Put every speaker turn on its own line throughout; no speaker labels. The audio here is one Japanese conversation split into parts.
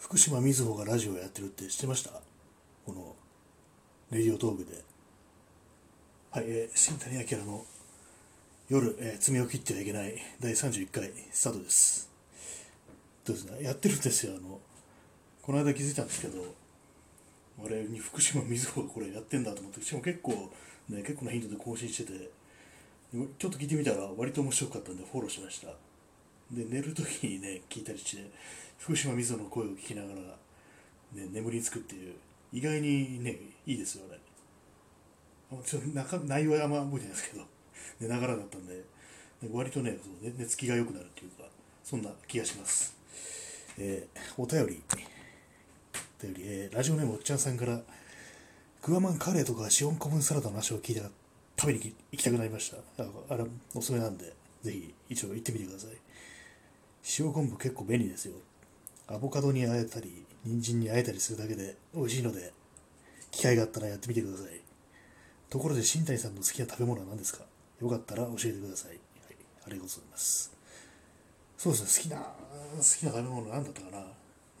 福島みずほがラジオやってるって知ってました？このレディオトークで。はい、えー、新谷明の夜、えー、爪を切ってはいけない第31回スタートです。どうですねやってるんですよあのこの間気づいたんですけど俺に福島みずほがこれやってんだと思ってしかも結構ね結構な頻度で更新しててちょっと聞いてみたら割と面白かったんでフォローしました。で寝るときにね聞いたりして福島みずほの声を聞きながら、ね、眠りつくっていう意外にねいいですよね。ちょっと中内容はあんま覚えてないですけど寝ながらだったんで割とねそう寝つきが良くなるっていうかそんな気がします。えー、お便り。お便り、えー、ラジオネームおっちゃんさんからグアマンカレーとかシオンコブンサラダの話を聞いたら食べに行きたくなりました。ああれおすすめなんでぜひ一応行ってみてください。塩昆布結構便利ですよ。アボカドにあえたり人参にあえたりするだけで美味しいので機会があったらやってみてください。ところで新谷さんの好きな食べ物は何ですか？よかったら教えてください、はい、ありがとうございます。そうですね。好きな好きな食べ物何だったかな？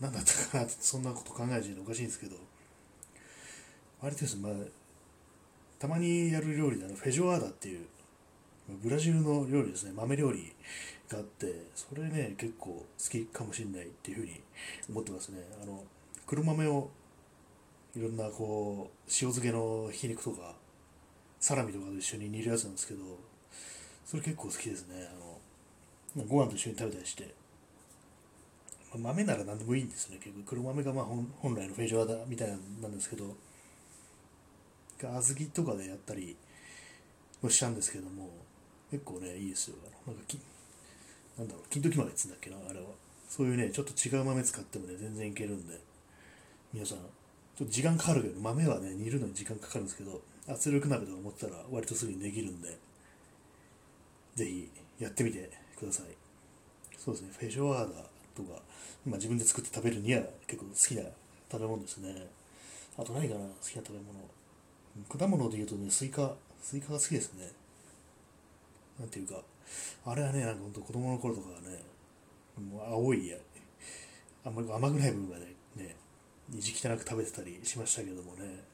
何だったかな？ってそんなこと考えておかしいんですけど。割とですね、まあ、たまにやる料理であのフェジョアーダっていうブラジルの料理ですね。豆料理があってそれね結構好きかもしれないっていうふうに思ってますね。あの黒豆をいろんなこう塩漬けのひき肉とかサラミとかと一緒に煮るやつなんですけどそれ結構好きですね。あのご飯と一緒に食べたりして。豆なら何でもいいんですね。結構黒豆がまあ本来のフェイジョアだみたいなんですけど小豆とかでやったりもしたんですけども結構ねいいですよ。なんかなんだろう金時豆っつうんだっけなあれは。そういうねちょっと違う豆使ってもね全然いけるんで。皆さんちょっと時間かかるけど豆はね煮るのに時間かかるんですけど圧力鍋とか思ったら割とすぐにできるんで。ぜひやってみてください。そうですねフェジョアーダとか今自分で作って食べるには結構好きな食べ物ですね。あと何かな好きな食べ物。果物で言うとねスイカスイカが好きですね。なんていうかあれはねなんか本当子供の頃とかはねもう青いあんまり甘くない部分がねね意地汚く食べてたりしましたけどもね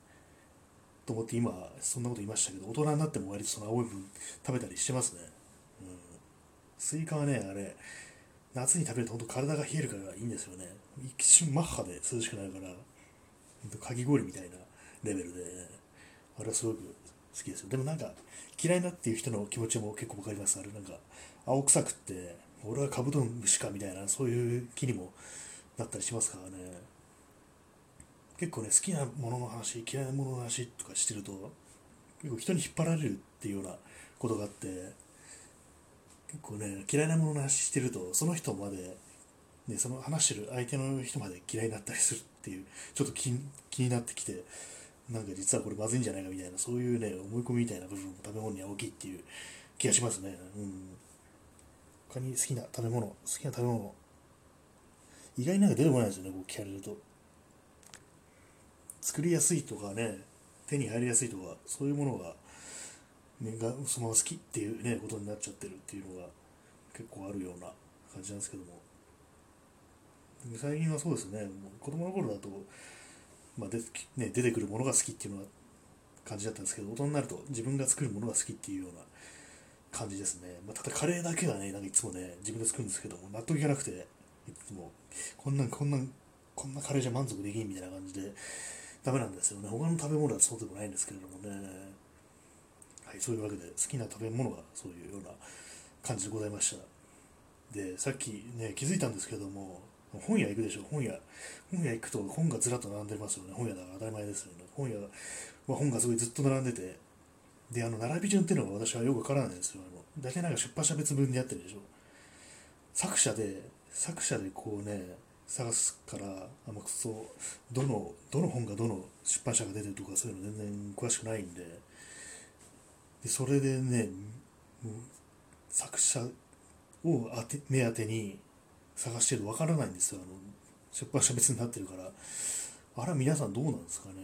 と思って今そんなこと言いましたけど大人になっても割とその青い部分食べたりしてますね、うん、スイカはねあれ夏に食べると本当体が冷えるからいいんですよね。一瞬マッハで涼しくなるからかき氷みたいなレベルで、ね、あれはすごく好きですよ。でもなんか嫌いなっていう人の気持ちも結構分かります。あれなんか青臭くって俺はカブトムシかみたいなそういう気にもなったりしますからね。結構ね好きなものの話嫌いなものの話とかしてると結構人に引っ張られるっていうようなことがあって結構ね嫌いなものの話してるとその人まで、ね、その話してる相手の人まで嫌いになったりするっていうちょっと気気になってきてなんか実はこれまずいんじゃないかみたいなそういうね思い込みみたいな部分も食べ物には大きいっていう気がしますね。うん。他に好きな食べ物好きな食べ物。意外になんか出てこないですよねこう聞かれると。作りやすいとかね手に入りやすいとかそういうものが,、ね、がそのまま好きっていうねことになっちゃってるっていうのが結構あるような感じなんですけども。最近はそうですねもう子供の頃だと、まあでね、出てくるものが好きっていうのが感じだったんですけど大人になると自分が作るものが好きっていうような感じですね、まあ、ただカレーだけはねなんかいつもね自分で作るんですけども納得いかなくていつもこんなんこんなこんなカレーじゃ満足できんみたいな感じでダメなんですよね。他の食べ物はそうでもないんですけれどもね。はいそういうわけで好きな食べ物がそういうような感じでございました。でさっきね気づいたんですけども本屋行くでしょ。本屋本屋行くと本がずらっと並んでますよね。本屋だから当たり前ですよね。本屋は本がすごいずっと並んでて。であの並び順っていうのが私はよくわからないですよ。あの大体なんか出版社別分でやってるでしょ。作者で作者でこうね探すからあんまそどのどの本がどの出版社が出てるとかそういうの全然詳しくないんで。でそれでね作者を当て目当てに探してるわからないんですよ。あの出版社別になってるから。あれは皆さんどうなんですかね。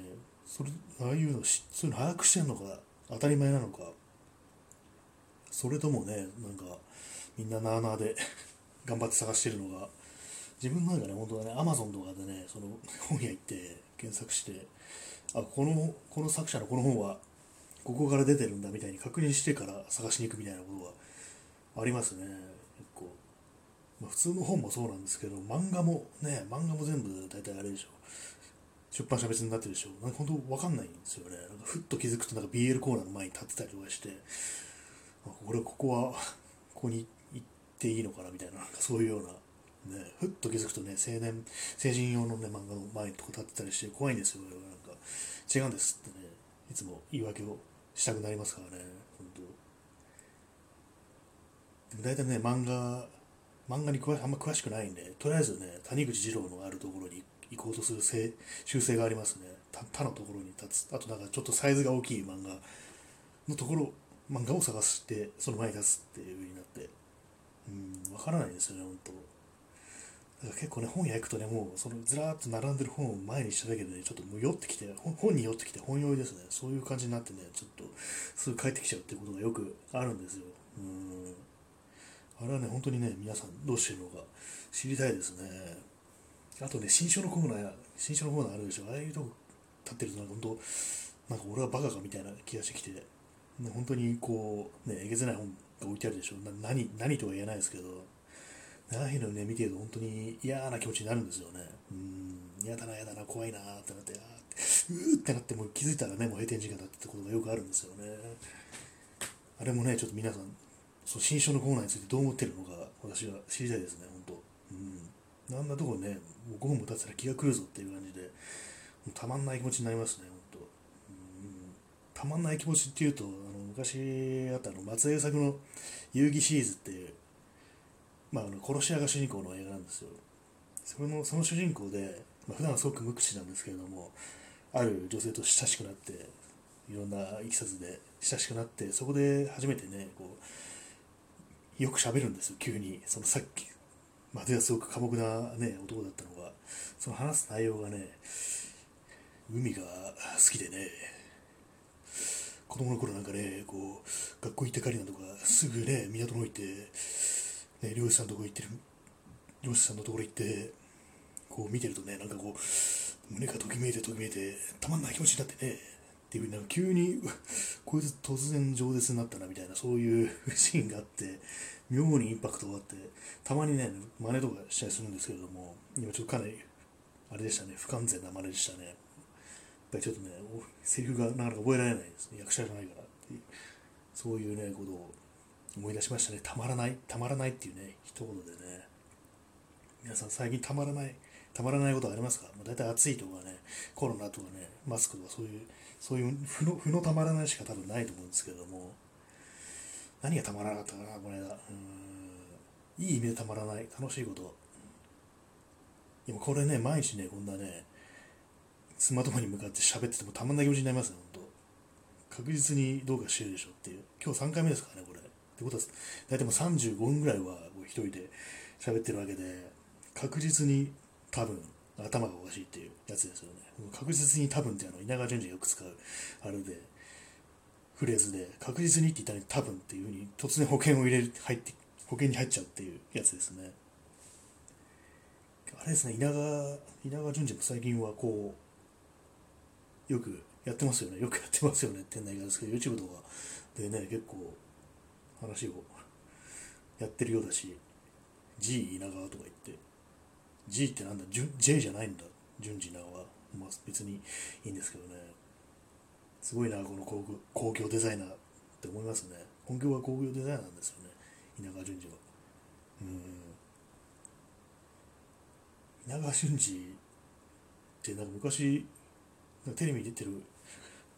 それああいうのそういうの把握してるのか当たり前なのか。それともねなんかみんななあなあで 頑張って探してるのが自分の中ね、本当はね、アマゾンとかでね、その本屋行って検索して、あ、この、この作者のこの本は、ここから出てるんだみたいに確認してから探しに行くみたいなことがありますね、結構。まあ、普通の本もそうなんですけど、漫画もね、漫画も全部大体あれでしょ。出版社別になってるでしょ。なんか本当わかんないんですよね。なんかふっと気づくとなんか BL コーナーの前に立ってたりとかして、俺ここは、ここに行っていいのかなみたいな、なんかそういうようなね、ふっと気づくとね、青年、成人用のね、漫画の前にとこ立ってたりして怖いんですよ、なんか、違うんですってね、いつも言い訳をしたくなりますからね、本当でも大体ね、漫画、漫画に詳あんま詳しくないんで、とりあえずね、谷口二郎のあるところに行こうとする習性がありますね。他のところに立つ。あとなんかちょっとサイズが大きい漫画のところ、漫画を探して、その前に立つっていう風になって、うん、わからないですよね、本当結構ね、本屋行くとね、もうそのずらーっと並んでる本を前にしただけでね、ちょっともう酔ってきて、本に酔ってきて本酔いですね。そういう感じになってね、ちょっとすぐ帰ってきちゃうってことがよくあるんですよ。うん。あれはね、本当にね、皆さんどうしてるのか知りたいですね。あとね、新書のコーナー、新書のコーナーあるでしょ。ああいうとこ立ってるとなんか本当、なんか俺はバカかみたいな気がしてきて、ね、本当にこう、ね、えげつない本が置いてあるでしょ。何、何とは言えないですけど、ああいうのね、見てると本当に嫌な気持ちになるんですよね。うん、嫌だな、嫌だな、怖いなってなって、あってうーってなってもう気づいたらね、もう閉店時間だってことがよくあるんですよね。あれもね、ちょっと皆さん、その新書のコーナーについてどう思ってるのか、私は知りたいですね、本当。うん。あんなとこね、もう5分も経ったら気が狂うぞっていう感じで、たまんない気持ちになりますね、本当。うん。たまんない気持ちっていうと、あの昔あったあの松江作の遊戯シリーズっていう、まあ、あの殺し屋が主人公の映画なんですよそれのその主人公で、まあ、普段はすごく無口なんですけれどもある女性と親しくなっていろんないきさつで親しくなってそこで初めてねこうよく喋るんですよ急に。そのさっきまではすごく寡黙な、ね、男だったのがその話す内容がね海が好きでね子供の頃なんかねこう学校行って帰りなんとかすぐね港の方行ってね、漁師さんのとこ行ってる、漁師さんのところ行って、こう見てるとね、なんかこう、胸がときめいてときめいて、たまんない気持ちになってね、ていうなんか急に、こいつ突然饒舌になったなみたいな、そういう シーンがあって、妙にインパクトがあって、たまにね、真似とかしたりするんですけれども、今ちょっとかなり、あれでしたね、不完全な真似でしたね。やっぱりちょっとね、セリフがなかなか覚えられないですね、役者じゃないからっていう、そういうね、ことを思い出しましたね。たまらない、たまらないっていうね、一言でね。皆さん最近たまらない、たまらないことありますか、まあ、大体暑いとかね、コロナとかね、マスクとかそういう、そういう負の負のたまらないしか多分ないと思うんですけども、何がたまらなかったかな、この間。うん、いい意味でたまらない、楽しいこと。でもこれね、毎日ね、こんなね、スマートフォンに向かって喋っててもたまんない気持ちになりますね、本当確実にどうかしてるでしょっていう。今日3回目ですからね、これ。ってことは、大体もう35分ぐらいは一人で喋ってるわけで、確実に多分頭がおかしいっていうやつですよね。確実に多分ってあの稲川淳二がよく使うあれで、フレーズで、確実にって言ったら多分っていうふうに突然保険を入れる、入って、保険に入っちゃうっていうやつですね。あれですね、稲川、稲川淳二も最近はこう、よくやってますよね。よくやってますよねって言うんだですけど、YouTube とかでね、結構話をやってるようだし G 稲川とか言って G ってなんだ？J じゃないんだ。順次稲川まあ別にいいんですけどね。すごいなこの工工業デザイナーって思いますね。本業は工業デザイナーなんですよね。稲川淳二は。うん。稲川淳二ってなんか昔なんかテレビに出てる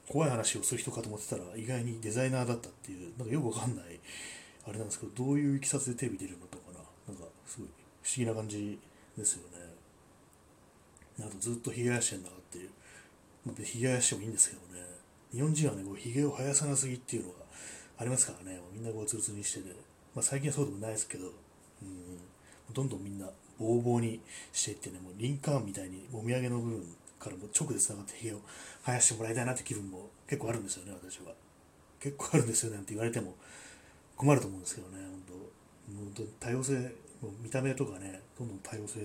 怖い話をする人かと思ってたら意外にデザイナーだったっていうなんかよくわかんないあれなんですけどどういういきさつでテレビ出るのとかな。なんかすごい不思議な感じですよね。あとずっとひげ生やしてんだっていう、ひげ生やしてもいいんですけどね。日本人はねこうひげを生やさなすぎっていうのがありますからね。みんなこうツルツルにしてて、まあ、最近はそうでもないですけど。うん。どんどんみんなボーボーにしていってね。もうリンカーンみたいにもみあげの部分からも直でつながってひげを生やしてもらいたいなって気分も結構あるんですよね、私は。結構あるんですよねなんて言われても困ると思うんですけどね、本当。多様性、もう見た目とかね、どんどん多様性、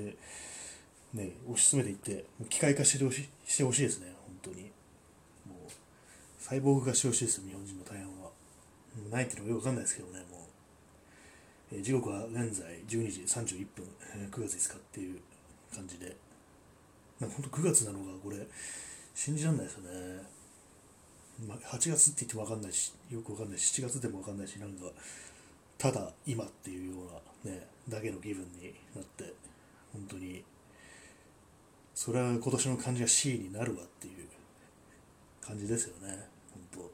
ね、推し進めていってもう、機械化してほししてほしいですね、本当に。もう、サイボーグ化してほしいです、日本人の大半は。ないっていうのがよくわかんないですけどね、もう。えー、時刻は現在12時31分、えー、9月5日っていう感じで。なんか本当9月なのが、これ、信じられないですよね。まあ、8月って言っても分かんないし、よく分かんないし、7月でも分かんないし、なんか、ただ今っていうようなね、だけの気分になって、本当に、それは今年の漢字が C になるわっていう感じですよね、本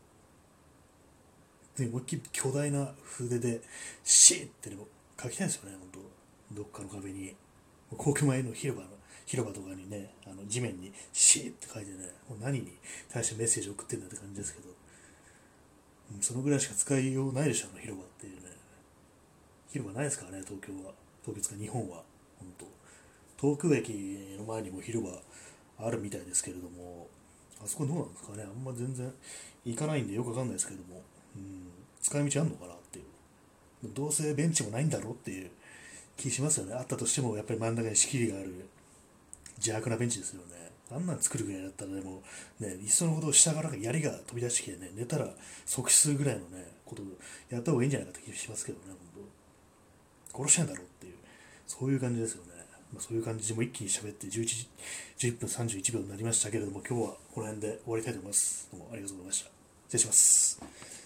当。で、思いっきり巨大な筆で C ってでも書きたいんですよね、本当。どっかの壁に。皇居前の広場の広場とかにね、あの地面にシーって書いてね、もう何に対してメッセージを送ってんだって感じですけど、そのぐらいしか使いようないでしょ、あの広場。広場ないですからね、東京は。東京か日本は。本当東京駅の前にも広場あるみたいですけれども、あそこどうなんですかね、あんま全然行かないんでよくわかんないですけども、うん、使い道あんのかなっていう。どうせベンチもないんだろうっていう気しますよね。あったとしても、やっぱり真ん中に仕切りがある邪悪なベンチですよね。あんなん作るぐらいだったらでも、ね、いっそのことを下から槍が飛び出してきてね、寝たら即死するぐらいのね、ことをやった方がいいんじゃないかって気がしますけどね、本当殺してんだろうっていう、そういう感じですよね。まあ、そういう感じでも一気に喋って11時、11分31秒になりましたけれども、今日はこの辺で終わりたいと思います。どうもありがとうございました。失礼します。